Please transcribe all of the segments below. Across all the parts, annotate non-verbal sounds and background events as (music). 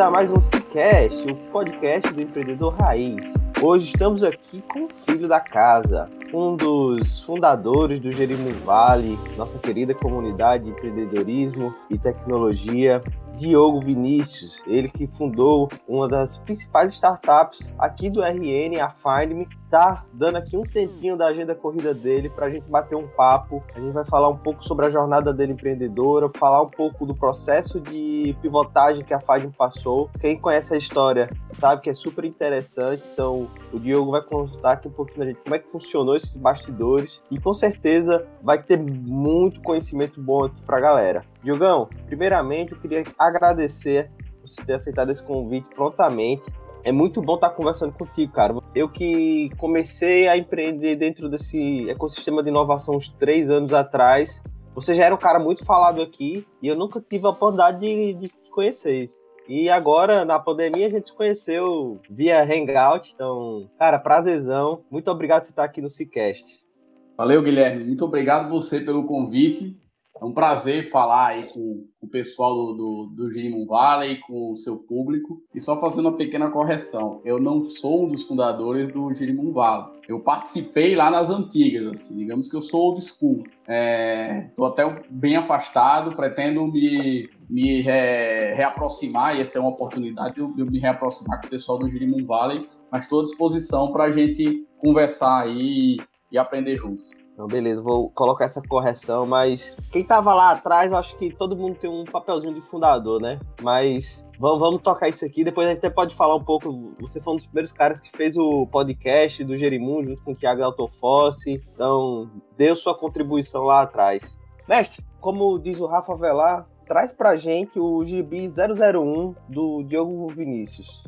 A mais um Cicast, o podcast do empreendedor raiz. Hoje estamos aqui com o filho da casa, um dos fundadores do Jerimum Vale, nossa querida comunidade de empreendedorismo e tecnologia, Diogo Vinícius, ele que fundou uma das principais startups aqui do RN, a FindMe, tá dando aqui um tempinho da agenda corrida dele para a gente bater um papo. A gente vai falar um pouco sobre a jornada dele empreendedora, falar um pouco do processo de pivotagem que a FindMe passou. Quem conhece a história sabe que é super interessante, então o Diogo vai contar aqui um pouquinho da gente como é que funcionou esses bastidores e com certeza vai ter muito conhecimento bom aqui para a galera. Diogão, primeiramente eu queria agradecer você ter aceitado esse convite prontamente. É muito bom estar conversando contigo, cara. Eu que comecei a empreender dentro desse ecossistema de inovação uns três anos atrás. Você já era um cara muito falado aqui e eu nunca tive a oportunidade de, te conhecer. E agora, na pandemia, a gente se conheceu via Hangout. Então, cara, prazerzão. Muito obrigado por estar aqui no Cicast. Valeu, Guilherme. Muito obrigado você pelo convite. É um prazer falar aí com, o pessoal do, do, do Valley, com o seu público. E só fazendo uma pequena correção, eu não sou um dos fundadores do Girimum Valley. Eu participei lá nas antigas, assim, digamos que eu sou old school. Estou é, até bem afastado, pretendo me, me re, reaproximar, e essa é uma oportunidade de eu, me reaproximar com o pessoal do Girimum Valley, mas estou à disposição para a gente conversar aí e aprender juntos. Então, beleza, vou colocar essa correção, mas quem tava lá atrás, eu acho que todo mundo tem um papelzinho de fundador, né? Mas vamos, vamos tocar isso aqui, depois a gente até pode falar um pouco. Você foi um dos primeiros caras que fez o podcast do Jerimum junto com o Thiago Altofossi, então deu sua contribuição lá atrás. Mestre, como diz o Rafa Velar, traz pra gente o GB 001 do Diogo Vinícius.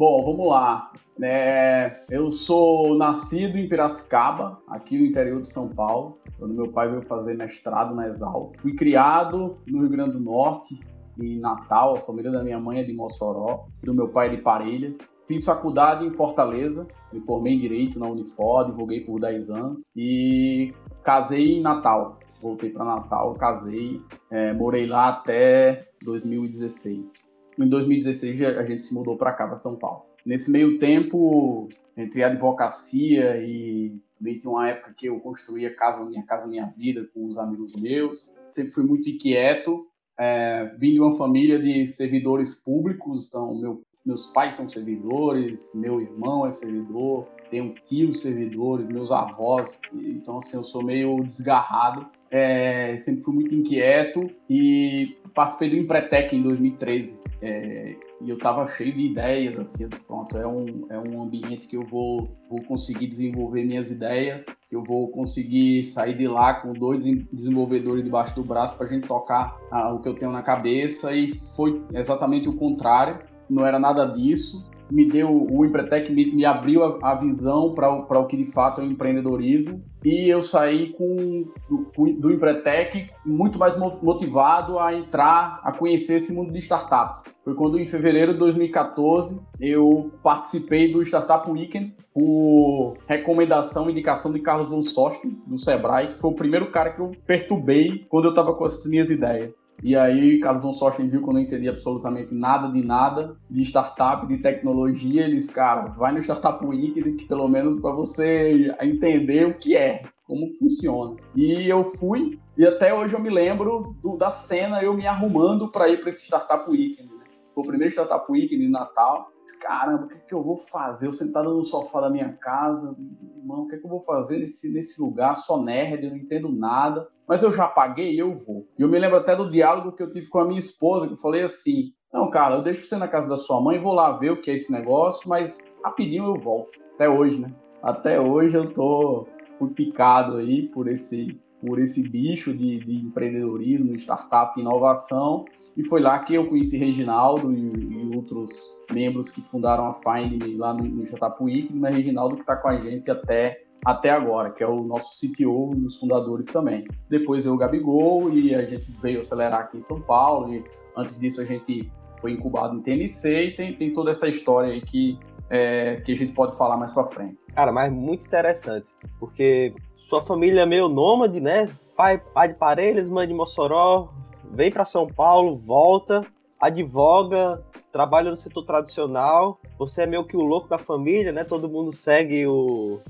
Bom, vamos lá. É, eu sou nascido em Piracicaba, aqui no interior de São Paulo, quando meu pai veio fazer mestrado na Exal. Fui criado no Rio Grande do Norte, em Natal, a família da minha mãe é de Mossoró, do meu pai é de Parelhas. Fiz faculdade em Fortaleza, me formei em Direito na Unifor, divulguei por 10 anos e casei em Natal. Voltei para Natal, casei, é, morei lá até 2016 em 2016 a gente se mudou para cá, para São Paulo. Nesse meio tempo, entre advocacia e também tinha uma época que eu construía casa minha casa minha vida com os amigos meus. Sempre fui muito inquieto. É, vim de uma família de servidores públicos, então meu, meus pais são servidores, meu irmão é servidor, tenho tios servidores, meus avós. Então assim eu sou meio desgarrado. É, sempre fui muito inquieto e participei do Empretec em 2013 é, e eu estava cheio de ideias, assim, pronto, é um, é um ambiente que eu vou, vou conseguir desenvolver minhas ideias, eu vou conseguir sair de lá com dois desenvolvedores debaixo do braço para a gente tocar ah, o que eu tenho na cabeça. E foi exatamente o contrário, não era nada disso, me deu, o Empretec me, me abriu a, a visão para o que de fato é o empreendedorismo e eu saí com, do, do Empretec muito mais motivado a entrar, a conhecer esse mundo de startups. Foi quando em fevereiro de 2014 eu participei do Startup Weekend por recomendação e indicação de Carlos von Sosten, do Sebrae, que foi o primeiro cara que eu perturbei quando eu estava com as minhas ideias. E aí, Carlos von Sorten viu que eu não entendia absolutamente nada de nada, de startup, de tecnologia. Eles, cara, vai no Startup Week, que pelo menos para você entender o que é, como funciona. E eu fui, e até hoje eu me lembro do, da cena eu me arrumando para ir para esse Startup Weekend. Né? Foi o primeiro Startup Weekend de Natal caramba, o que, que eu vou fazer? Eu sentado no sofá da minha casa, irmão, o que, que eu vou fazer nesse, nesse lugar? Só nerd, eu não entendo nada. Mas eu já paguei e eu vou. E eu me lembro até do diálogo que eu tive com a minha esposa, que eu falei assim: não, cara, eu deixo você na casa da sua mãe, vou lá ver o que é esse negócio, mas rapidinho eu volto. Até hoje, né? Até hoje eu tô fui picado aí por esse por esse bicho de, de, empreendedorismo, startup, inovação, e foi lá que eu conheci Reginaldo e, e outros membros que fundaram a Find lá no, no Week, mas Reginaldo que está com a gente até até agora, que é o nosso CTO e os fundadores também. Depois veio o Gabigol e a gente veio acelerar aqui em São Paulo, e antes disso a gente foi incubado em TNC e tem, tem toda essa história aí que é, que a gente pode falar mais para frente. Cara, mas muito interessante, porque sua família é meio nômade, né? Pai, pai de Parelhas, mãe de Mossoró, vem para São Paulo, volta, advoga, trabalha no setor tradicional. Você é meio que o louco da família, né? Todo mundo segue o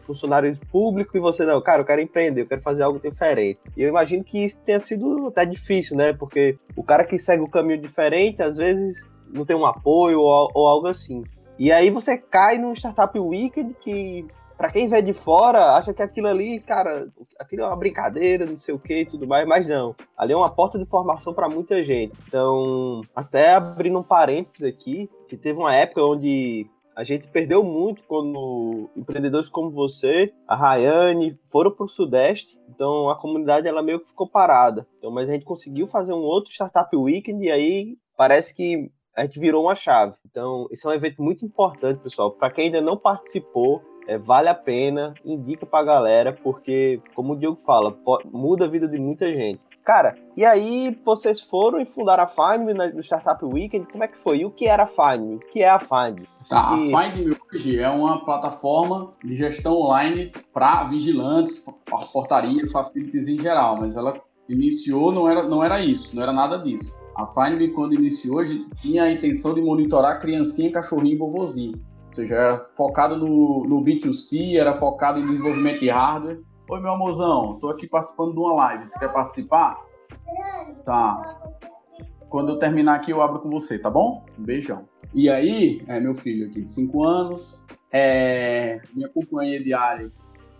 funcionário público e você não, cara, eu quero empreender, eu quero fazer algo diferente. E eu imagino que isso tenha sido até difícil, né? Porque o cara que segue o caminho diferente, às vezes não tem um apoio ou, ou algo assim. E aí você cai no Startup Weekend que, para quem vê de fora, acha que aquilo ali, cara, aquilo é uma brincadeira, não sei o que e tudo mais, mas não. Ali é uma porta de formação para muita gente. Então, até abrindo um parênteses aqui, que teve uma época onde a gente perdeu muito quando empreendedores como você, a Rayane, foram para o Sudeste. Então a comunidade ela meio que ficou parada. Então, mas a gente conseguiu fazer um outro Startup Weekend e aí parece que a gente virou uma chave. Então, esse é um evento muito importante, pessoal. Para quem ainda não participou, é, vale a pena, indica pra galera, porque, como o Diogo fala, pode, muda a vida de muita gente. Cara, e aí vocês foram e fundaram a Find no Startup Weekend, como é que foi? E o que era a Find? O que é a Find? Tá, que... a Find hoje é uma plataforma de gestão online para vigilantes, portaria, facilities em geral, mas ela iniciou, não era, não era isso, não era nada disso. A Find quando iniciou, a gente tinha a intenção de monitorar criancinha, cachorrinho e vovozinho. Ou seja, era focado no, no B2C, era focado em desenvolvimento de hardware. Oi, meu amorzão, tô aqui participando de uma live. Você quer participar? Tá. Quando eu terminar aqui, eu abro com você, tá bom? Um beijão. E aí, é meu filho aqui de 5 anos, é minha companhia diária.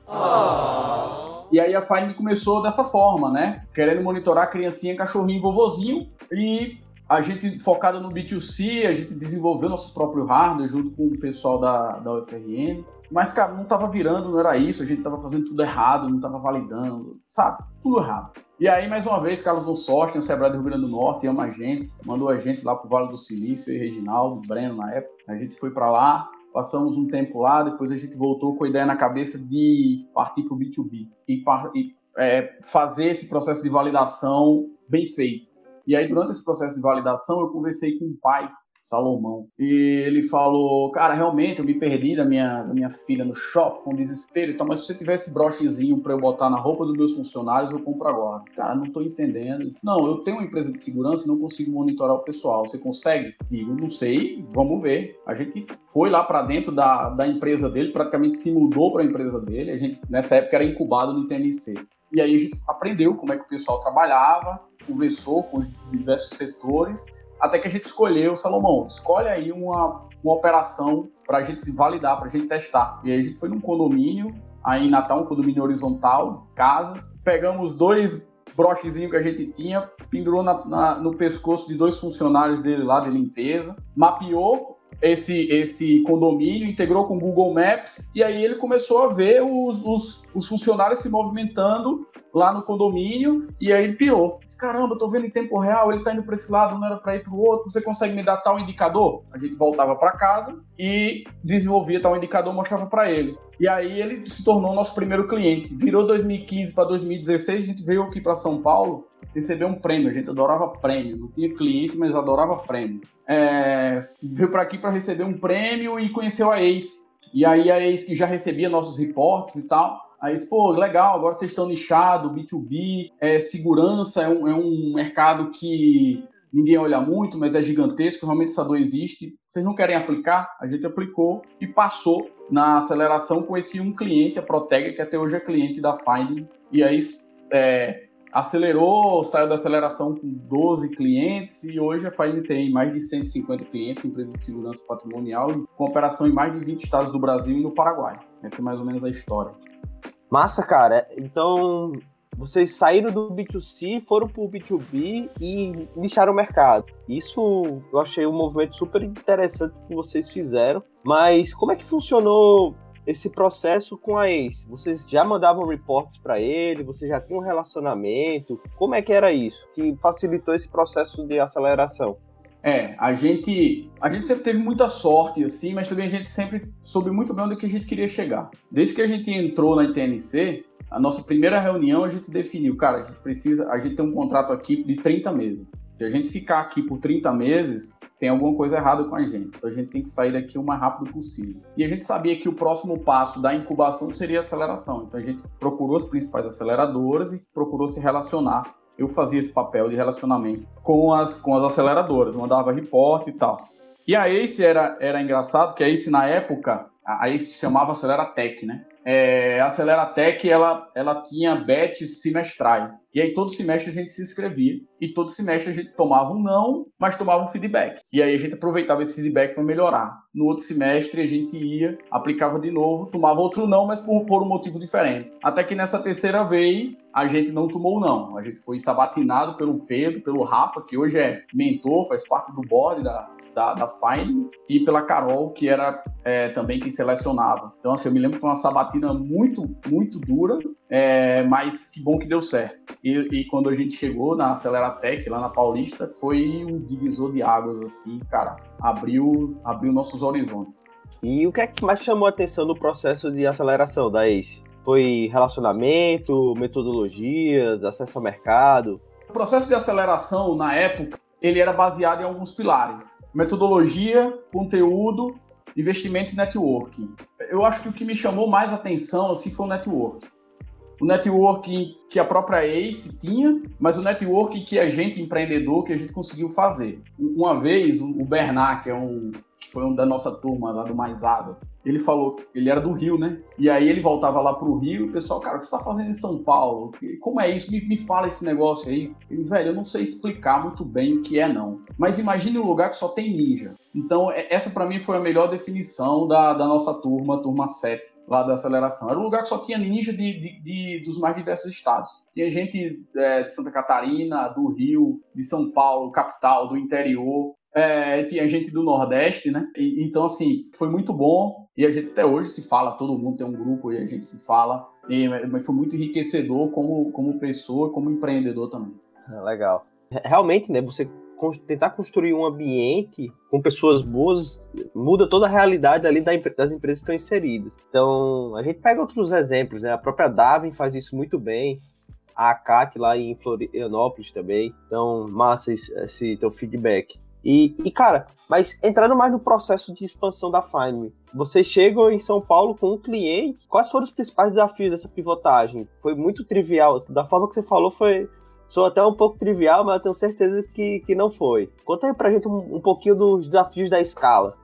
Oh. E aí a Fine começou dessa forma, né? Querendo monitorar criancinha, cachorrinho, vovozinho. E a gente focado no B2C, a gente desenvolveu nosso próprio hardware junto com o pessoal da, da UFRN. Mas, cara, não tava virando, não era isso, a gente tava fazendo tudo errado, não tava validando, sabe? Tudo errado. E aí, mais uma vez, Carlos Von Sorte, o Sebrae do Rio Grande do Norte, ama a gente, mandou a gente lá pro Vale do Silício, e Reginaldo, Breno na época. A gente foi para lá, passamos um tempo lá, depois a gente voltou com a ideia na cabeça de partir pro B2B e, e é, fazer esse processo de validação bem feito. E aí, durante esse processo de validação, eu conversei com o pai Salomão. E ele falou: Cara, realmente eu me perdi da minha, da minha filha no shopping, com desespero e tal, mas se você tivesse brochezinho para eu botar na roupa dos meus funcionários, eu compro agora. Cara, não tô entendendo. Disse: Não, eu tenho uma empresa de segurança e não consigo monitorar o pessoal. Você consegue? Digo: Não sei, vamos ver. A gente foi lá para dentro da, da empresa dele, praticamente se mudou para a empresa dele. A gente, nessa época, era incubado no TNC. E aí a gente aprendeu como é que o pessoal trabalhava, conversou com os diversos setores até que a gente escolheu, Salomão, escolhe aí uma, uma operação para a gente validar, para a gente testar. E aí a gente foi num condomínio, aí em Natal, um condomínio horizontal, casas, pegamos dois brochezinhos que a gente tinha, pendurou na, na, no pescoço de dois funcionários dele lá de limpeza, mapeou esse, esse condomínio, integrou com o Google Maps, e aí ele começou a ver os, os, os funcionários se movimentando lá no condomínio, e aí ele pirou caramba, tô vendo em tempo real, ele tá indo para esse lado, não era para ir para o outro, você consegue me dar tal indicador? A gente voltava para casa e desenvolvia tal indicador, mostrava para ele. E aí ele se tornou nosso primeiro cliente. Virou 2015 para 2016, a gente veio aqui para São Paulo receber um prêmio. A gente adorava prêmio, não tinha cliente, mas adorava prêmio. É... veio para aqui para receber um prêmio e conheceu a Ace. E aí a Ace que já recebia nossos reportes e tal, Aí, pô, legal, agora vocês estão nichados, B2B, é, segurança é um, é um mercado que ninguém olha muito, mas é gigantesco, realmente essa dor existe. Vocês não querem aplicar? A gente aplicou e passou na aceleração com esse um cliente, a Protega, que até hoje é cliente da Finding. E aí é, acelerou, saiu da aceleração com 12 clientes e hoje a Finding tem mais de 150 clientes, empresa de segurança patrimonial, com operação em mais de 20 estados do Brasil e no Paraguai. Essa é mais ou menos a história. Massa, cara. Então, vocês saíram do B2C, foram para o B2B e nicharam o mercado. Isso eu achei um movimento super interessante que vocês fizeram. Mas como é que funcionou esse processo com a Ace? Vocês já mandavam reportes para ele? Vocês já tinham um relacionamento? Como é que era isso que facilitou esse processo de aceleração? É, a gente, a gente sempre teve muita sorte, assim, mas também a gente sempre soube muito bem onde que a gente queria chegar. Desde que a gente entrou na ITNC, a nossa primeira reunião a gente definiu, cara, a gente precisa, a gente tem um contrato aqui de 30 meses. Se a gente ficar aqui por 30 meses, tem alguma coisa errada com a gente. Então a gente tem que sair daqui o mais rápido possível. E a gente sabia que o próximo passo da incubação seria a aceleração. Então a gente procurou as principais aceleradoras e procurou se relacionar. Eu fazia esse papel de relacionamento com as, com as aceleradoras, mandava reporte e tal. E a ACE era, era engraçado, que a ACE na época, a ACE chamava Aceleratec, né? É, a Aceleratec ela, ela tinha bets semestrais. E aí todo semestre a gente se inscrevia e todo semestre a gente tomava um não, mas tomava um feedback. E aí a gente aproveitava esse feedback para melhorar. No outro semestre a gente ia, aplicava de novo, tomava outro não, mas por, por um motivo diferente. Até que nessa terceira vez a gente não tomou não. A gente foi sabatinado pelo Pedro, pelo Rafa, que hoje é mentor, faz parte do board da, da, da Fine e pela Carol, que era é, também quem selecionava. Então, assim, eu me lembro que foi uma sabatina muito, muito dura, é, mas que bom que deu certo. E, e, quando a gente chegou na Aceleratec, lá na Paulista, foi um divisor de águas, assim, cara, abriu, abriu nossos horizontes. E o que é que mais chamou a atenção no processo de aceleração da ACE? Foi relacionamento, metodologias, acesso ao mercado? O processo de aceleração, na época, ele era baseado em alguns pilares: metodologia, conteúdo, investimento e networking. Eu acho que o que me chamou mais atenção assim foi o network. O networking que a própria Ace tinha, mas o networking que a gente empreendedor que a gente conseguiu fazer. Uma vez o Bernard, que é um foi um da nossa turma lá do Mais Asas. Ele falou, ele era do Rio, né? E aí ele voltava lá pro Rio e o pessoal, cara, o que você tá fazendo em São Paulo? Como é isso? Me, me fala esse negócio aí. Ele, velho, eu não sei explicar muito bem o que é, não. Mas imagine um lugar que só tem ninja. Então, é, essa para mim foi a melhor definição da, da nossa turma, turma 7, lá da aceleração. Era um lugar que só tinha ninja de, de, de dos mais diversos estados. Tinha gente é, de Santa Catarina, do Rio, de São Paulo, capital, do interior. É, tinha gente do Nordeste, né? E, então, assim, foi muito bom. E a gente até hoje se fala, todo mundo tem um grupo e a gente se fala. E, mas foi muito enriquecedor como, como pessoa, como empreendedor também. É, legal. Realmente, né? Você tentar construir um ambiente com pessoas boas muda toda a realidade ali das empresas que estão inseridas. Então, a gente pega outros exemplos, né? A própria Darwin faz isso muito bem. A ACAT lá em Florianópolis também. Então, massa esse, esse teu feedback. E, e, cara, mas entrando mais no processo de expansão da Find vocês chegam em São Paulo com um cliente. Quais foram os principais desafios dessa pivotagem? Foi muito trivial. Da forma que você falou, foi. Sou até um pouco trivial, mas eu tenho certeza que, que não foi. Conta aí pra gente um, um pouquinho dos desafios da escala.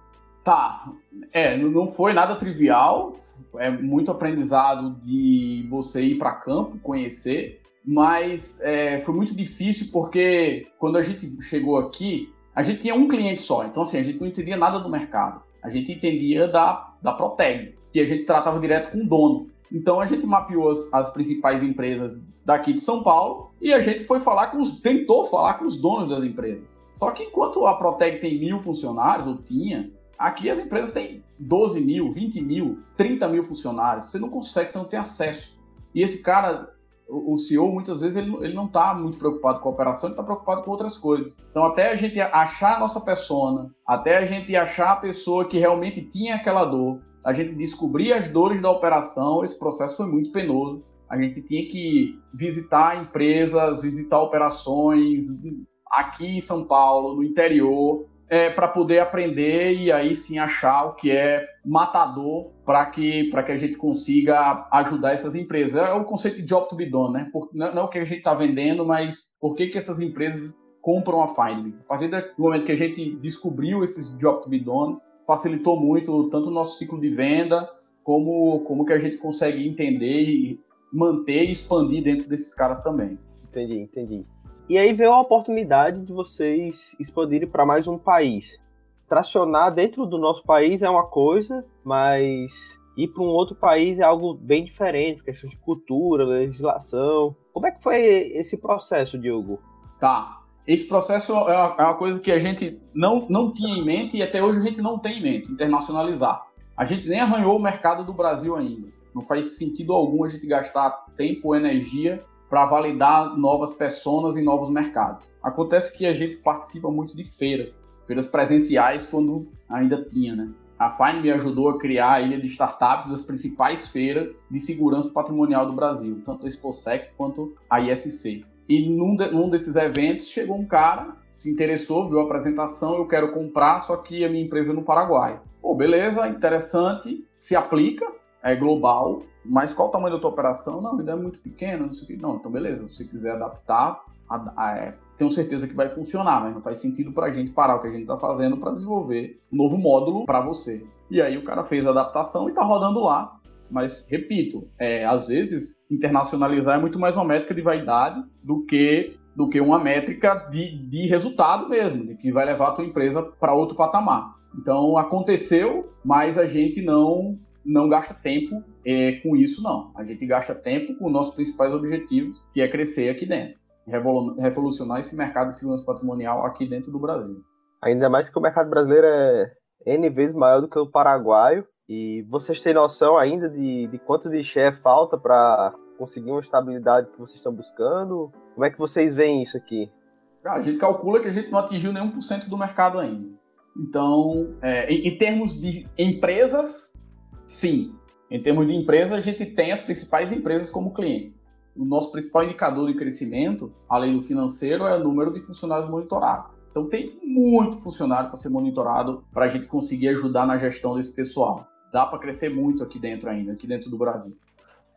Tá. É, não foi nada trivial. É muito aprendizado de você ir para campo, conhecer. Mas é, foi muito difícil porque quando a gente chegou aqui, a gente tinha um cliente só, então assim, a gente não entendia nada do mercado. A gente entendia da, da Proteg, que a gente tratava direto com o dono. Então a gente mapeou as, as, principais empresas daqui de São Paulo e a gente foi falar com os. tentou falar com os donos das empresas. Só que enquanto a Proteg tem mil funcionários, ou tinha, aqui as empresas têm 12 mil, 20 mil, 30 mil funcionários. Você não consegue, você não tem acesso. E esse cara, o CEO muitas vezes ele, ele não está muito preocupado com a operação, ele está preocupado com outras coisas. Então, até a gente achar a nossa persona, até a gente achar a pessoa que realmente tinha aquela dor, a gente descobrir as dores da operação, esse processo foi muito penoso. A gente tinha que visitar empresas, visitar operações aqui em São Paulo, no interior, é, para poder aprender e aí sim achar o que é matador para que, que a gente consiga ajudar essas empresas. É o conceito de job to be done, né? Por, não, não o que a gente está vendendo, mas por que, que essas empresas compram a Find A partir do momento que a gente descobriu esses job to be done, facilitou muito tanto o nosso ciclo de venda, como, como que a gente consegue entender e manter e expandir dentro desses caras também. Entendi, entendi. E aí veio a oportunidade de vocês expandirem para mais um país. Tracionar dentro do nosso país é uma coisa, mas ir para um outro país é algo bem diferente, questão de cultura, legislação. Como é que foi esse processo, Diogo? Tá. Esse processo é uma, é uma coisa que a gente não, não tinha em mente e até hoje a gente não tem em mente, internacionalizar. A gente nem arranhou o mercado do Brasil ainda. Não faz sentido algum a gente gastar tempo energia para validar novas pessoas e novos mercados. Acontece que a gente participa muito de feiras, feiras presenciais quando ainda tinha, né? A Fine me ajudou a criar a ilha de startups das principais feiras de segurança patrimonial do Brasil, tanto a Exposec quanto a ISC. E num, de, num desses eventos chegou um cara, se interessou, viu a apresentação, eu quero comprar, só que a minha empresa é no Paraguai. Pô, beleza, interessante, se aplica, é global, mas qual o tamanho da tua operação? Não, ainda é muito pequena, não sei o que. Não, então beleza, se você quiser adaptar, a, a, é, tenho certeza que vai funcionar, mas não faz sentido para a gente parar o que a gente está fazendo para desenvolver um novo módulo para você. E aí o cara fez a adaptação e está rodando lá. Mas, repito, é, às vezes internacionalizar é muito mais uma métrica de vaidade do que do que uma métrica de, de resultado mesmo, de que vai levar a tua empresa para outro patamar. Então aconteceu, mas a gente não não gasta tempo é, com isso, não. A gente gasta tempo com nossos principais objetivos, que é crescer aqui dentro, revolucionar esse mercado de segurança patrimonial aqui dentro do Brasil. Ainda mais que o mercado brasileiro é N vezes maior do que o paraguaio. E vocês têm noção ainda de, de quanto de share falta para conseguir uma estabilidade que vocês estão buscando? Como é que vocês veem isso aqui? A gente calcula que a gente não atingiu nenhum por cento do mercado ainda. Então, é, em, em termos de empresas, sim. Em termos de empresa, a gente tem as principais empresas como cliente. O nosso principal indicador de crescimento, além do financeiro, é o número de funcionários monitorados. Então tem muito funcionário para ser monitorado para a gente conseguir ajudar na gestão desse pessoal. Dá para crescer muito aqui dentro ainda, aqui dentro do Brasil.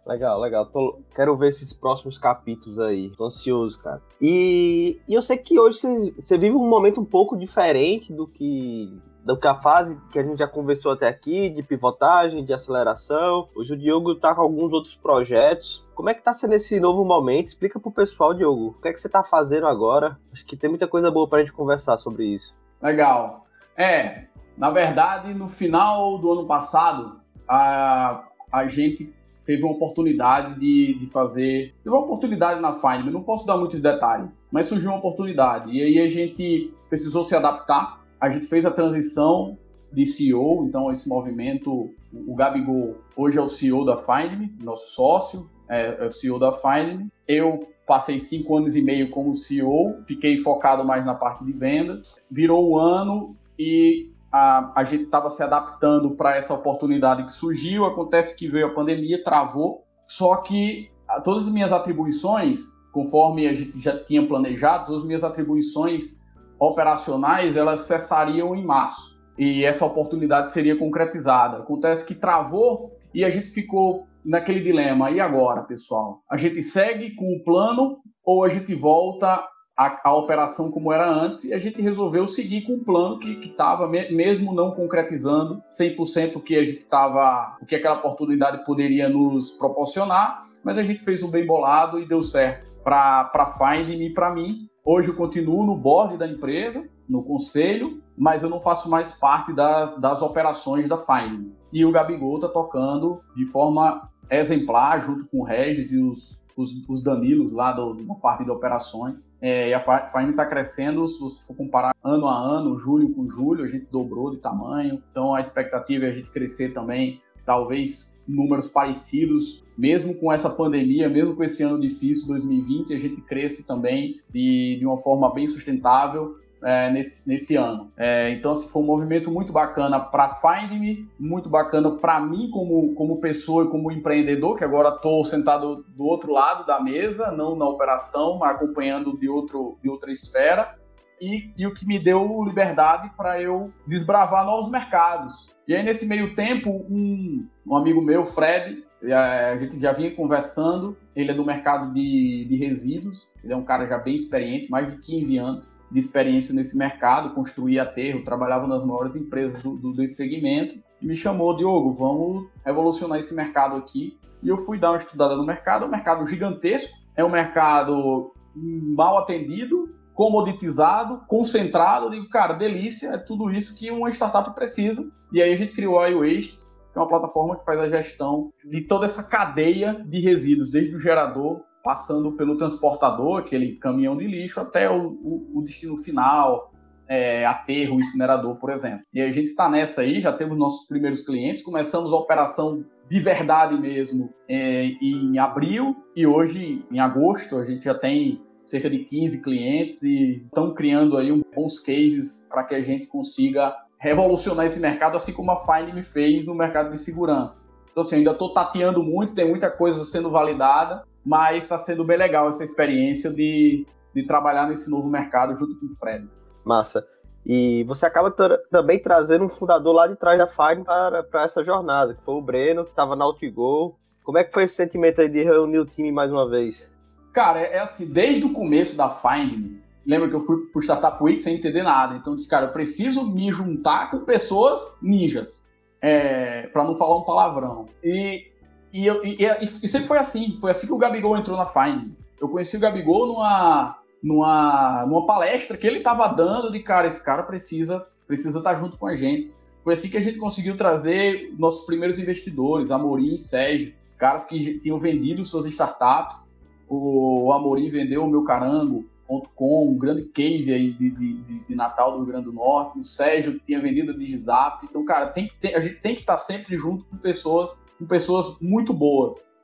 Legal, legal. Tô, quero ver esses próximos capítulos aí. Tô ansioso, cara. E, e eu sei que hoje você vive um momento um pouco diferente do que do que a fase que a gente já conversou até aqui, de pivotagem, de aceleração. Hoje o Diogo está com alguns outros projetos. Como é que está sendo esse novo momento? Explica pro pessoal, Diogo, o que é que você está fazendo agora? Acho que tem muita coisa boa para a gente conversar sobre isso. Legal. É, na verdade, no final do ano passado, a, a gente teve uma oportunidade de, de fazer. Teve uma oportunidade na Find, não posso dar muitos detalhes, mas surgiu uma oportunidade. E aí a gente precisou se adaptar a gente fez a transição de CEO, então esse movimento, o Gabigol hoje é o CEO da FindMe, nosso sócio, é, é o CEO da FindMe. Eu passei cinco anos e meio como CEO, fiquei focado mais na parte de vendas. Virou um ano e a, a gente estava se adaptando para essa oportunidade que surgiu. Acontece que veio a pandemia, travou. Só que todas as minhas atribuições, conforme a gente já tinha planejado, todas as minhas atribuições operacionais elas cessariam em março e essa oportunidade seria concretizada. Acontece que travou e a gente ficou naquele dilema. E agora, pessoal? A gente segue com o plano ou a gente volta à, operação como era antes? E a gente resolveu seguir com o plano que estava, mesmo não concretizando 100% o que a gente estava, o que aquela oportunidade poderia nos proporcionar, mas a gente fez um bem bolado e deu certo para a Find e para mim. Hoje eu continuo no board da empresa, no conselho, mas eu não faço mais parte da, das operações da Fine. E o Gabigol está tocando de forma exemplar, junto com o Regis e os, os, os Danilos lá do, da parte de operações. É, e a Fine está crescendo, se você for comparar ano a ano, julho com julho, a gente dobrou de tamanho. Então a expectativa é a gente crescer também, talvez números parecidos mesmo com essa pandemia, mesmo com esse ano difícil, 2020, a gente cresce também de, de uma forma bem sustentável é, nesse, nesse ano. É, então, assim, foi um movimento muito bacana para Find Me, muito bacana para mim como, como pessoa e como empreendedor, que agora estou sentado do outro lado da mesa, não na operação, mas acompanhando de, outro, de outra esfera. E, e o que me deu liberdade para eu desbravar novos mercados. E aí, nesse meio tempo, um, um amigo meu, Fred, a gente já vinha conversando, ele é do mercado de, de resíduos, ele é um cara já bem experiente, mais de 15 anos de experiência nesse mercado, construía aterro, trabalhava nas maiores empresas do, do, desse segmento, e me chamou, Diogo, vamos revolucionar esse mercado aqui. E eu fui dar uma estudada no mercado, é um mercado gigantesco, é um mercado mal atendido, comoditizado, concentrado. Eu digo, cara, delícia, é tudo isso que uma startup precisa. E aí a gente criou a iWastes, que é uma plataforma que faz a gestão de toda essa cadeia de resíduos, desde o gerador, passando pelo transportador, aquele caminhão de lixo, até o, o, o destino final, é, aterro, incinerador, por exemplo. E a gente está nessa aí, já temos nossos primeiros clientes, começamos a operação de verdade mesmo é, em abril e hoje, em agosto, a gente já tem cerca de 15 clientes e estão criando aí bons cases para que a gente consiga revolucionar esse mercado, assim como a Find me fez no mercado de segurança. Então, assim, ainda estou tateando muito, tem muita coisa sendo validada, mas está sendo bem legal essa experiência de, de trabalhar nesse novo mercado junto com o Fred. Massa. E você acaba também trazendo um fundador lá de trás da Fine para, para essa jornada, que foi o Breno, que estava na Outgo. Como é que foi esse sentimento aí de reunir o time mais uma vez? Cara, é, é assim, desde o começo da Find, lembra que eu fui pro Startup Week sem entender nada. Então eu disse, cara, eu preciso me juntar com pessoas ninjas, é, para não falar um palavrão. E, e, eu, e, e, sempre foi assim, foi assim que o Gabigol entrou na Find. Eu conheci o Gabigol numa, numa, numa palestra que ele estava dando de cara, esse cara precisa precisa estar tá junto com a gente. Foi assim que a gente conseguiu trazer nossos primeiros investidores, Amorim e Sérgio, caras que tinham vendido suas startups. O Amorim vendeu o meu carango.com, um grande case aí de, de, de, Natal do Rio Grande do Norte. O Sérgio tinha vendido a Digizap. Então, cara, tem, tem, a gente tem que estar tá sempre junto com pessoas, com pessoas muito boas.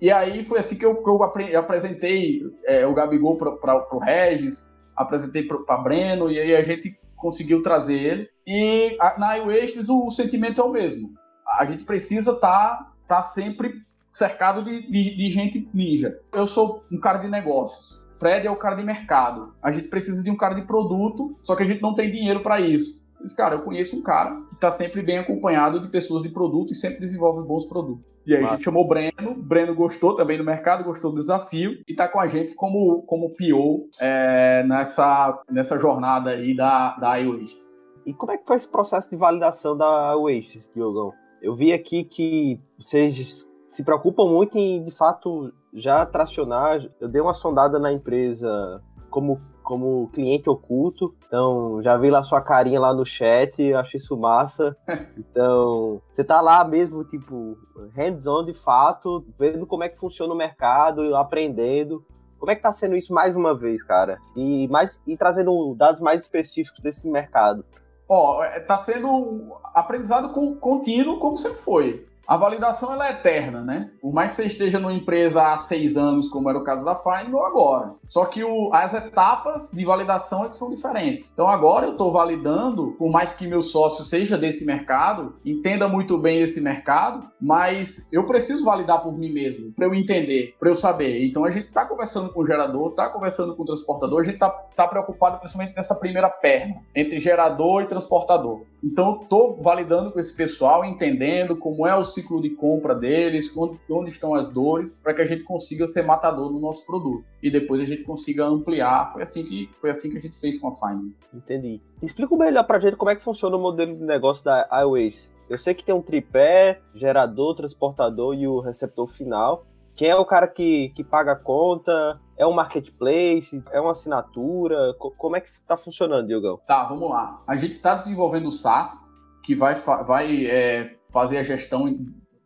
E aí foi assim que eu, eu apresentei é, o Gabigol para o Regis, apresentei para Breno, e aí a gente conseguiu trazer ele. E a, na iOasis o, o, sentimento é o mesmo. A gente precisa estar tá, tá sempre cercado de, de, de gente ninja. Eu sou um cara de negócios. Fred é o cara de mercado. A gente precisa de um cara de produto, só que a gente não tem dinheiro para isso. Mas, cara, eu conheço um cara que está sempre bem acompanhado de pessoas de produto e sempre desenvolve bons produtos. E aí a gente chamou o Breno, Breno gostou também do mercado, gostou do desafio e está com a gente como, como PO é, nessa, nessa jornada aí da, da iOasis. E como é que foi esse processo de validação da Oasis, Diogão? Eu vi aqui que vocês se preocupam muito em, de fato, já tracionar. Eu dei uma sondada na empresa como como cliente oculto. Então, já vi lá sua carinha lá no chat, acho isso massa. (laughs) Então, você tá lá mesmo, tipo, hands-on de fato, vendo como é que funciona o mercado, aprendendo. Como é que tá sendo isso mais uma vez, cara? E mais e trazendo dados mais específicos desse mercado. Ó, oh, tá sendo aprendizado contínuo como sempre foi. A validação ela é eterna, né? Por mais que você esteja numa empresa há seis anos, como era o caso da Fine, ou agora. Só que o, as etapas de validação é são diferentes. Então agora eu estou validando, por mais que meu sócio seja desse mercado, entenda muito bem esse mercado, mas eu preciso validar por mim mesmo, para eu entender, para eu saber. Então a gente está conversando com o gerador, está conversando com o transportador, a gente está tá preocupado principalmente nessa primeira perna, entre gerador e transportador. Então estou validando com esse pessoal, entendendo como é o ciclo de compra deles, onde, onde estão as dores, para que a gente consiga ser matador no nosso produto. E depois a gente consiga ampliar. Foi assim que, foi assim que a gente fez com a Fine. Entendi. Explica melhor para a gente como é que funciona o modelo de negócio da iOS. Eu sei que tem um tripé, gerador, transportador e o receptor final. Quem é o cara que, que paga a conta? É um marketplace? É uma assinatura? Como é que está funcionando, Diogão? Tá, vamos lá. A gente está desenvolvendo o SaaS, que vai, vai é, fazer a gestão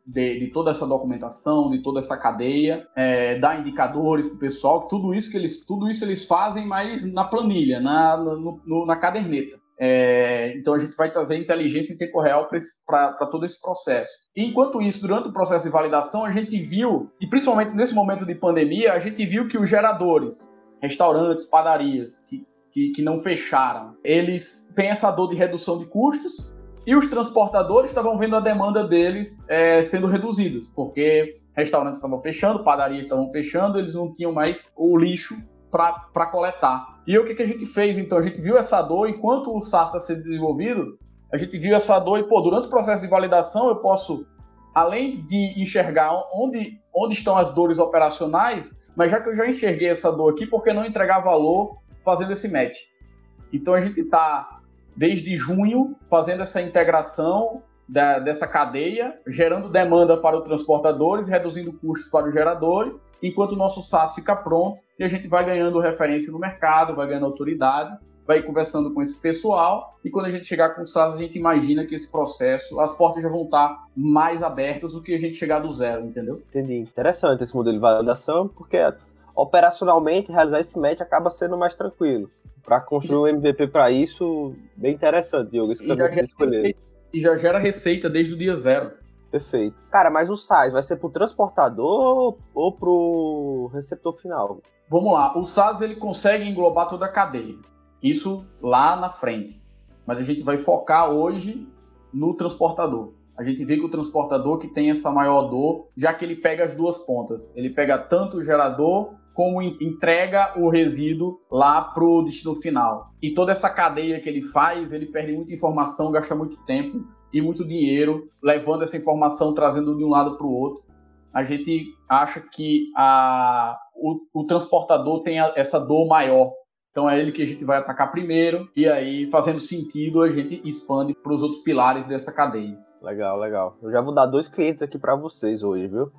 de, de, toda essa documentação, de toda essa cadeia, é, dar indicadores para o pessoal, tudo isso que eles, tudo isso eles fazem, mas na planilha, na, no, no, na caderneta. É, então a gente vai trazer inteligência em tempo real para todo esse processo. E enquanto isso, durante o processo de validação, a gente viu, e principalmente nesse momento de pandemia, a gente viu que os geradores, restaurantes, padarias, que, que, que não fecharam, eles têm essa dor de redução de custos, e os transportadores estavam vendo a demanda deles é, sendo reduzidas, porque restaurantes estavam fechando, padarias estavam fechando, eles não tinham mais o lixo para coletar. E o que, que a gente fez, então? A gente viu essa dor, enquanto o SaaS está sendo desenvolvido, a gente viu essa dor e, pô, durante o processo de validação, eu posso, além de enxergar onde, onde estão as dores operacionais, mas já que eu já enxerguei essa dor aqui, por que não entregar valor fazendo esse match? Então a gente está, desde junho, fazendo essa integração da, dessa cadeia, gerando demanda para os transportadores, reduzindo custos para os geradores, enquanto o nosso SaaS fica pronto e a gente vai ganhando referência no mercado, vai ganhando autoridade, vai conversando com esse pessoal e quando a gente chegar com o SaaS, a gente imagina que esse processo, as portas já vão estar mais abertas do que a gente chegar do zero, entendeu? Entendi. Interessante esse modelo de validação, porque operacionalmente realizar esse match acaba sendo mais tranquilo. Para construir um MVP para isso, bem interessante, Diogo, esse caminho que escolher e já gera receita desde o dia zero. Perfeito. Cara, mas o SaaS vai ser para o transportador ou para o receptor final? Vamos lá. O SaaS ele consegue englobar toda a cadeia. Isso lá na frente. Mas a gente vai focar hoje no transportador. A gente vê que o transportador que tem essa maior dor, já que ele pega as duas pontas. Ele pega tanto o gerador como entrega o resíduo lá para o destino final. E toda essa cadeia que ele faz, ele perde muita informação, gasta muito tempo e muito dinheiro levando essa informação, trazendo de um lado para o outro. A gente acha que a, o, o transportador tem a, essa dor maior. Então é ele que a gente vai atacar primeiro e aí, fazendo sentido, a gente expande para os outros pilares dessa cadeia. Legal, legal. Eu já vou dar dois clientes aqui para vocês hoje, viu?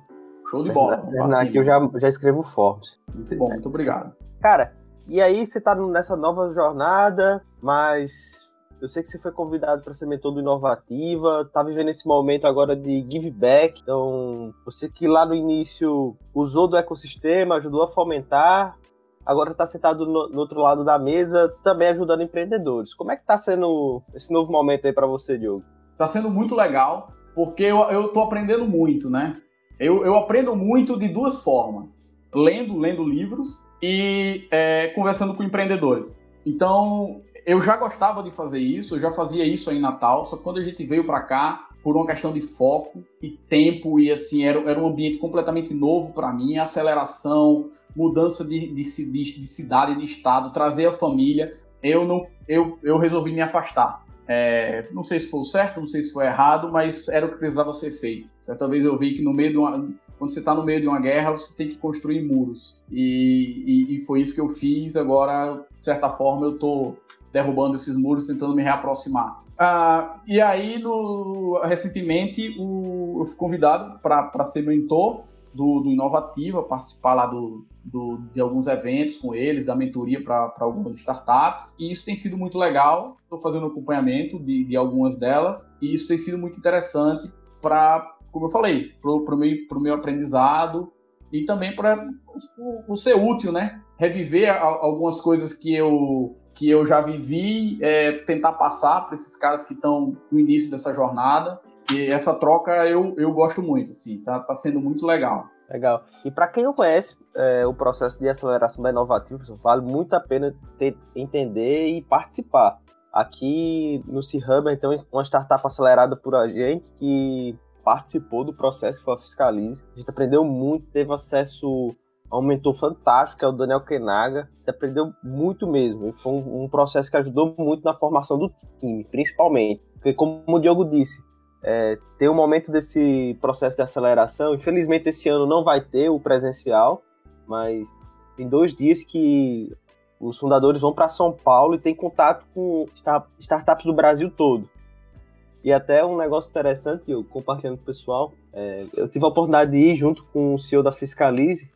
Show de bola. Na, aqui eu já, já escrevo Forbes. Muito bom, muito obrigado. Cara, e aí você tá nessa nova jornada, mas eu sei que você foi convidado para ser mentor do Inovativa, tá vivendo esse momento agora de give back. Então, você que lá no início usou do ecossistema, ajudou a fomentar, agora está sentado no, no, outro lado da mesa, também ajudando empreendedores. Como é que está sendo esse novo momento aí para você, Diogo? Está sendo muito legal, porque eu, tô aprendendo muito, né? Eu, eu aprendo muito de duas formas: lendo, lendo livros e é, conversando com empreendedores. Então, eu já gostava de fazer isso, eu já fazia isso aí em Natal, só que quando a gente veio para cá, por uma questão de foco e tempo, e assim, era, era um ambiente completamente novo para mim, aceleração, mudança de, de, de, de cidade, de estado, trazer a família, eu não eu, eu resolvi me afastar. É, não sei se foi certo, não sei se foi errado, mas era o que precisava ser feito. Certa vez eu vi que no meio de uma, quando você está no meio de uma guerra, você tem que construir muros. E, e, e, foi isso que eu fiz. Agora, de certa forma, eu estou derrubando esses muros, tentando me reaproximar. Ah, e aí, no, recentemente, o, eu fui convidado para ser mentor do, do Inovativa, participar lá do, do, de alguns eventos com eles, da mentoria para algumas startups, e isso tem sido muito legal. Estou fazendo acompanhamento de, de algumas delas, e isso tem sido muito interessante para, como eu falei, para o meu, meu aprendizado e também para o ser útil, né? Reviver a, algumas coisas que eu que eu já vivi, é, tentar passar para esses caras que estão no início dessa jornada e essa troca eu, eu gosto muito, assim, tá, tá sendo muito legal. Legal. E para quem não conhece é, o processo de aceleração da Inovativa, vale muito a pena ter, entender e participar. Aqui no C-Hub, então, uma startup acelerada por a gente que participou do processo foi a Fiscalize. A gente aprendeu muito, teve acesso a um mentor fantástico, que é o Daniel Kenaga. A gente aprendeu muito mesmo. E foi um, um processo que ajudou muito na formação do time, principalmente. Porque, como o Diogo disse, é, tem um momento desse processo de aceleração. Infelizmente, esse ano não vai ter o presencial, mas tem dois dias que os fundadores vão para São Paulo e tem contato com startups do Brasil todo. E até um negócio interessante, eu compartilhando com o pessoal, é, eu tive a oportunidade de ir junto com o CEO da Fiscalize,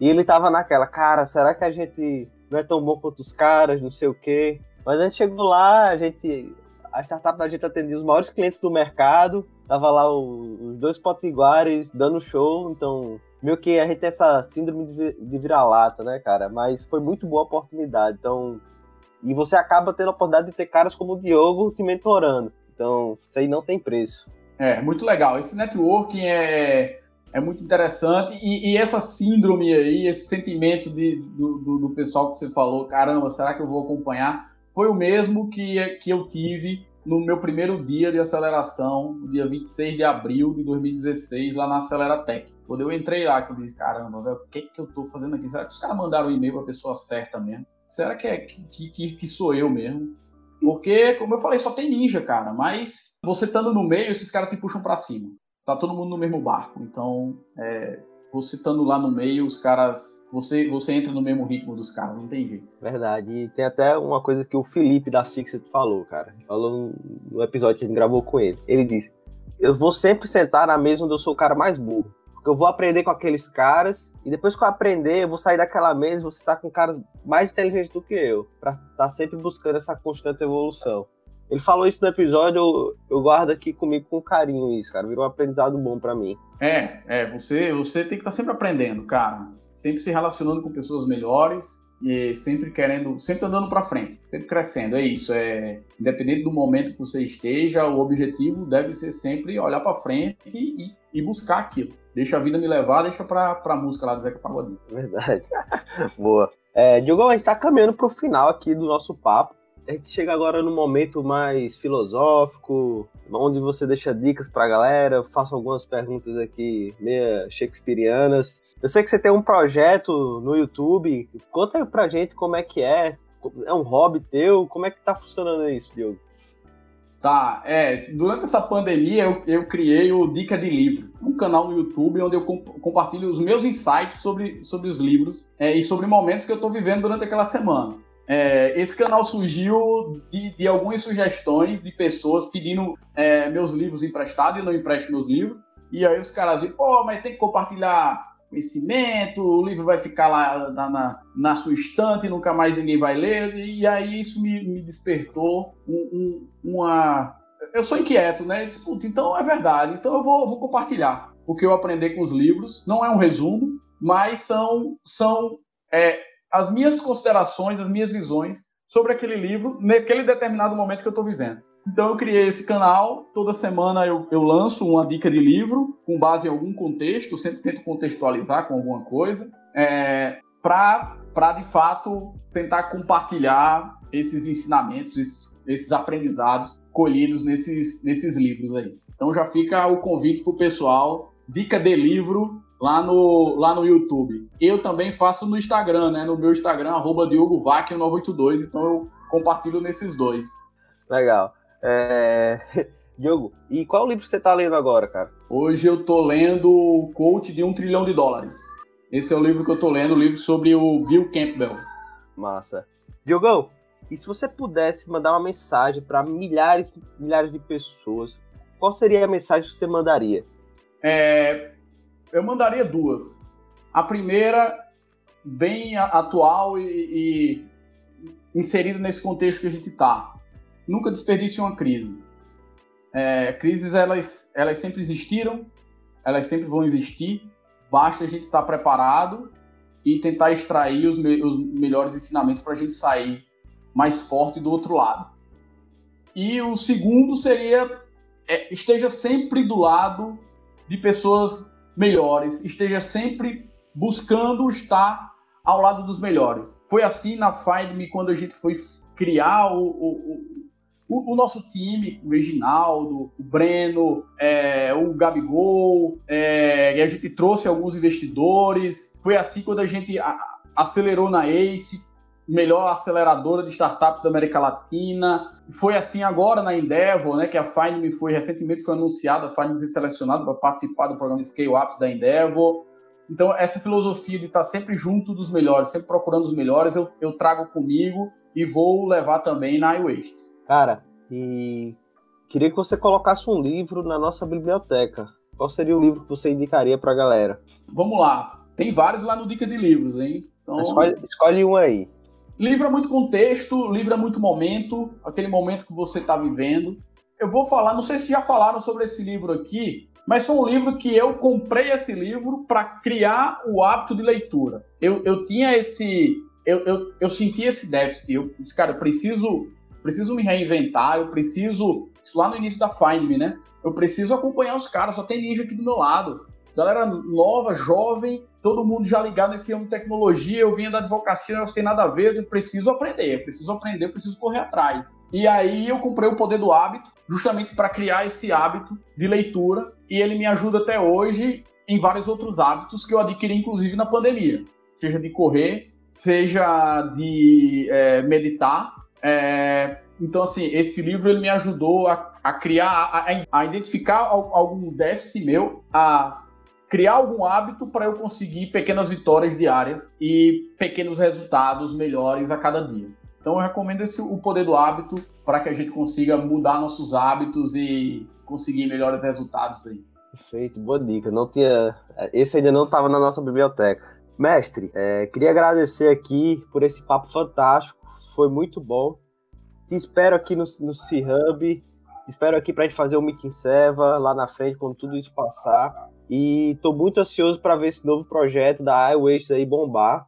e ele tava naquela, cara, será que a gente não é tão bom quanto os caras, não sei o quê. Mas a gente chegou lá, a gente a startup da gente atendia os maiores clientes do mercado, tava lá o, os dois potiguares dando show, então meio que a gente tem essa síndrome de, de vira-lata, né, cara? Mas foi muito boa oportunidade, então... E você acaba tendo a oportunidade de ter caras como o Diogo te mentorando, então isso aí não tem preço. É, muito legal. Esse networking é, é muito interessante e, e essa síndrome aí, esse sentimento de, do, do, do pessoal que você falou, caramba, será que eu vou acompanhar? Foi o mesmo que, que eu tive no meu primeiro dia de aceleração, dia 26 de abril de 2016, lá na Aceleratec. Quando eu entrei lá, que eu disse, caramba, velho, o que, que eu tô fazendo aqui? Será que os caras mandaram um e-mail pra pessoa certa mesmo? será que é que, que, que sou eu mesmo? Porque, como eu falei, só tem ninja, cara. Mas você estando no meio, esses caras te puxam para cima. Tá todo mundo no mesmo barco. Então, é, você estando lá no meio, os caras. Você, você entra no mesmo ritmo dos caras, não tem jeito. Verdade. E tem até uma coisa que o Felipe da Fixit falou, cara. Falou no episódio que a gente gravou com ele. Ele disse: Eu vou sempre sentar na mesa onde eu sou o cara mais burro. Porque eu vou aprender com aqueles caras, e depois que eu aprender, eu vou sair daquela mesa e vou estar com caras mais inteligentes do que eu, para estar tá sempre buscando essa constante evolução. Ele falou isso no episódio, eu, eu guardo aqui comigo com carinho isso, cara. Virou um aprendizado bom para mim. É, é, você, você tem que estar tá sempre aprendendo, cara. Sempre se relacionando com pessoas melhores e sempre querendo, sempre andando para frente, sempre crescendo. É isso, é independente do momento que você esteja, o objetivo deve ser sempre olhar para frente e, e, buscar aquilo. Deixa a vida me levar, deixa pra, pra música lá do Zeca Pagodinho. (laughs) Verdade. (laughs) Boa. É, Diogo, a gente tá caminhando pro final aqui do nosso papo a gente chega agora no momento mais filosófico, onde você deixa dicas pra galera, faço algumas perguntas aqui meio shakespearianas. Eu sei que você tem um projeto no YouTube, conta aí pra gente como é que é, é um hobby teu, como é que tá funcionando isso, Diogo? Tá, é, durante essa pandemia eu, eu criei o Dica de Livro, um canal no YouTube onde eu comp compartilho os meus insights sobre, sobre os livros é, e sobre momentos que eu estou vivendo durante aquela semana. É, esse canal surgiu de, de, algumas sugestões de pessoas pedindo é, meus livros emprestados e não empresto meus livros. E aí os caras dizem, pô, mas tem que compartilhar conhecimento, o livro vai ficar lá na, na, na sua estante, nunca mais ninguém vai ler. E aí isso me, me despertou um, um, uma. Eu sou inquieto, né? Eu disse, Puta, então é verdade, então eu vou, vou compartilhar o que eu aprendi com os livros. Não é um resumo, mas são, são é, as minhas considerações, as minhas visões sobre aquele livro, naquele determinado momento que eu estou vivendo. Então eu criei esse canal, toda semana eu, eu, lanço uma dica de livro com base em algum contexto, sempre tento contextualizar com alguma coisa, é, para de fato tentar compartilhar esses ensinamentos, esses, esses aprendizados colhidos nesses, nesses livros aí. Então já fica o convite para o pessoal, dica de livro lá no, lá no YouTube. Eu também faço no Instagram, né? No meu Instagram, arroba DiogoVac982, então eu compartilho nesses dois. Legal. É... (laughs) Diogo, e qual livro você está lendo agora, cara? Hoje eu tô lendo o Coach de um trilhão de dólares. Esse é o livro que eu tô lendo, o livro sobre o Bill Campbell. Massa. Diogão, e se você pudesse mandar uma mensagem para milhares, milhares de pessoas, qual seria a mensagem que você mandaria? É, eu mandaria duas. A primeira, bem atual e, e inserida nesse contexto que a gente está. Nunca desperdice uma crise. É, crises, elas, elas sempre existiram, elas sempre vão existir. Basta a gente estar tá preparado e tentar extrair os, me os melhores ensinamentos para a gente sair mais forte do outro lado. E o segundo seria é, esteja sempre do lado de pessoas melhores, esteja sempre buscando estar ao lado dos melhores. Foi assim na Find Me quando a gente foi criar o, o, o, o nosso time, o Reginaldo, o Breno, é, o Gabigol, é, e a gente trouxe alguns investidores. Foi assim quando a gente acelerou na Ace, melhor aceleradora de startups da América Latina. Foi assim agora na Endeavor, né, que a Find foi recentemente foi anunciada, a Find foi selecionada para participar do programa Scale Ups da Endeavor. Então, essa filosofia de estar sempre junto dos melhores, sempre procurando os melhores, eu, eu trago comigo e vou levar também na iWastes. Cara, e queria que você colocasse um livro na nossa biblioteca. Qual seria o livro que você indicaria para a galera? Vamos lá. Tem vários lá no Dica de Livros, hein? Então... Escolhe, escolhe um aí. Livro é muito contexto, livro é muito momento, aquele momento que você está vivendo. Eu vou falar, não sei se já falaram sobre esse livro aqui, mas foi um livro que eu comprei esse livro para criar o hábito de leitura. Eu, eu tinha esse. Eu, eu, eu senti esse déficit. Eu disse, cara, eu preciso, preciso me reinventar, eu preciso. Isso lá no início da Find Me, né? Eu preciso acompanhar os caras, só tem ninja aqui do meu lado. Galera nova, jovem, todo mundo já ligado nesse ramo de tecnologia, eu vinha da advocacia, não tem nada a ver, eu preciso aprender, preciso aprender, preciso correr atrás. E aí eu comprei o Poder do Hábito, justamente para criar esse hábito de leitura, e ele me ajuda até hoje em vários outros hábitos que eu adquiri, inclusive na pandemia, seja de correr, seja de é, meditar. É, então, assim, esse livro ele me ajudou a, a criar, a, a, identificar algum déficit meu, a criar algum hábito para eu conseguir pequenas vitórias diárias e pequenos resultados melhores a cada dia. Então, eu recomendo esse, o poder do hábito para que a gente consiga mudar nossos hábitos e conseguir melhores resultados aí. Perfeito, boa dica. Não tinha, esse ainda não estava na nossa biblioteca. Mestre, é, queria agradecer aqui por esse papo fantástico, foi muito bom. Te espero aqui no, no C-Hub, espero aqui para a gente fazer o Meeting Seva lá na frente, quando tudo isso passar. E estou muito ansioso para ver esse novo projeto da iWaste aí bombar.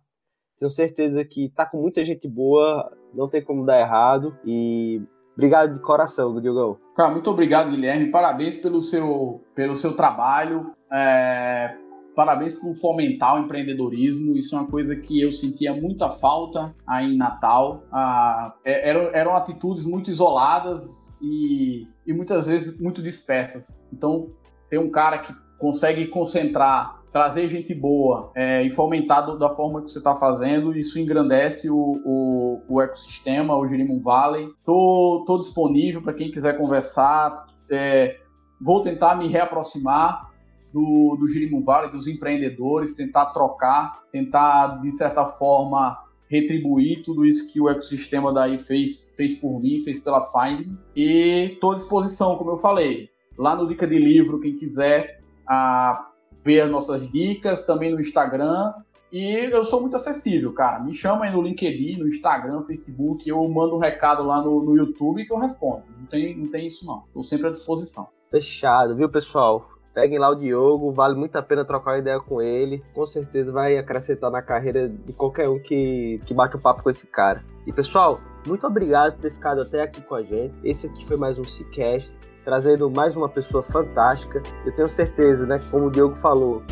Tenho certeza que tá com muita gente boa, não tem como dar errado. E obrigado de coração, Diogão. Cara, muito obrigado, Guilherme. Parabéns pelo seu, pelo seu trabalho. É, Parabéns por fomentar o empreendedorismo. Isso é uma coisa que eu sentia muita falta aí em Natal. Ah, é, eram, eram atitudes muito isoladas e, e muitas vezes muito dispersas. Então, ter um cara que consegue concentrar trazer gente boa é, e fomentar do, da forma que você está fazendo, isso engrandece o, o, o ecossistema, o Jerimum Valley. Tô, tô disponível para quem quiser conversar. É, vou tentar me reaproximar do, do Girimum Valley, dos empreendedores, tentar trocar, tentar, de certa forma, retribuir tudo isso que o ecossistema daí fez, fez por mim, fez pela Find. E estou à disposição, como eu falei. Lá no Dica de Livro, quem quiser a, ver as nossas dicas, também no Instagram. E eu sou muito acessível, cara. Me chama aí no LinkedIn, no Instagram, no Facebook. Eu mando um recado lá no, no YouTube que eu respondo. Não tem, não tem isso, não. Estou sempre à disposição. Fechado, viu, pessoal? Peguem lá o Diogo, vale muito a pena trocar uma ideia com ele. Com certeza vai acrescentar na carreira de qualquer um que, que bate o um papo com esse cara. E pessoal, muito obrigado por ter ficado até aqui com a gente. Esse aqui foi mais um Cicast, trazendo mais uma pessoa fantástica. Eu tenho certeza, né, como o Diogo falou,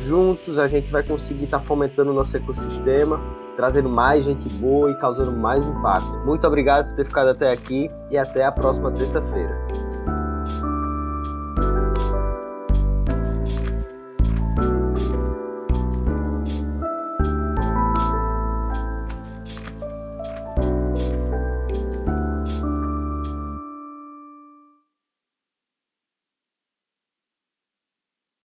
juntos a gente vai conseguir estar tá fomentando o nosso ecossistema, trazendo mais gente boa e causando mais impacto. Muito obrigado por ter ficado até aqui e até a próxima terça-feira.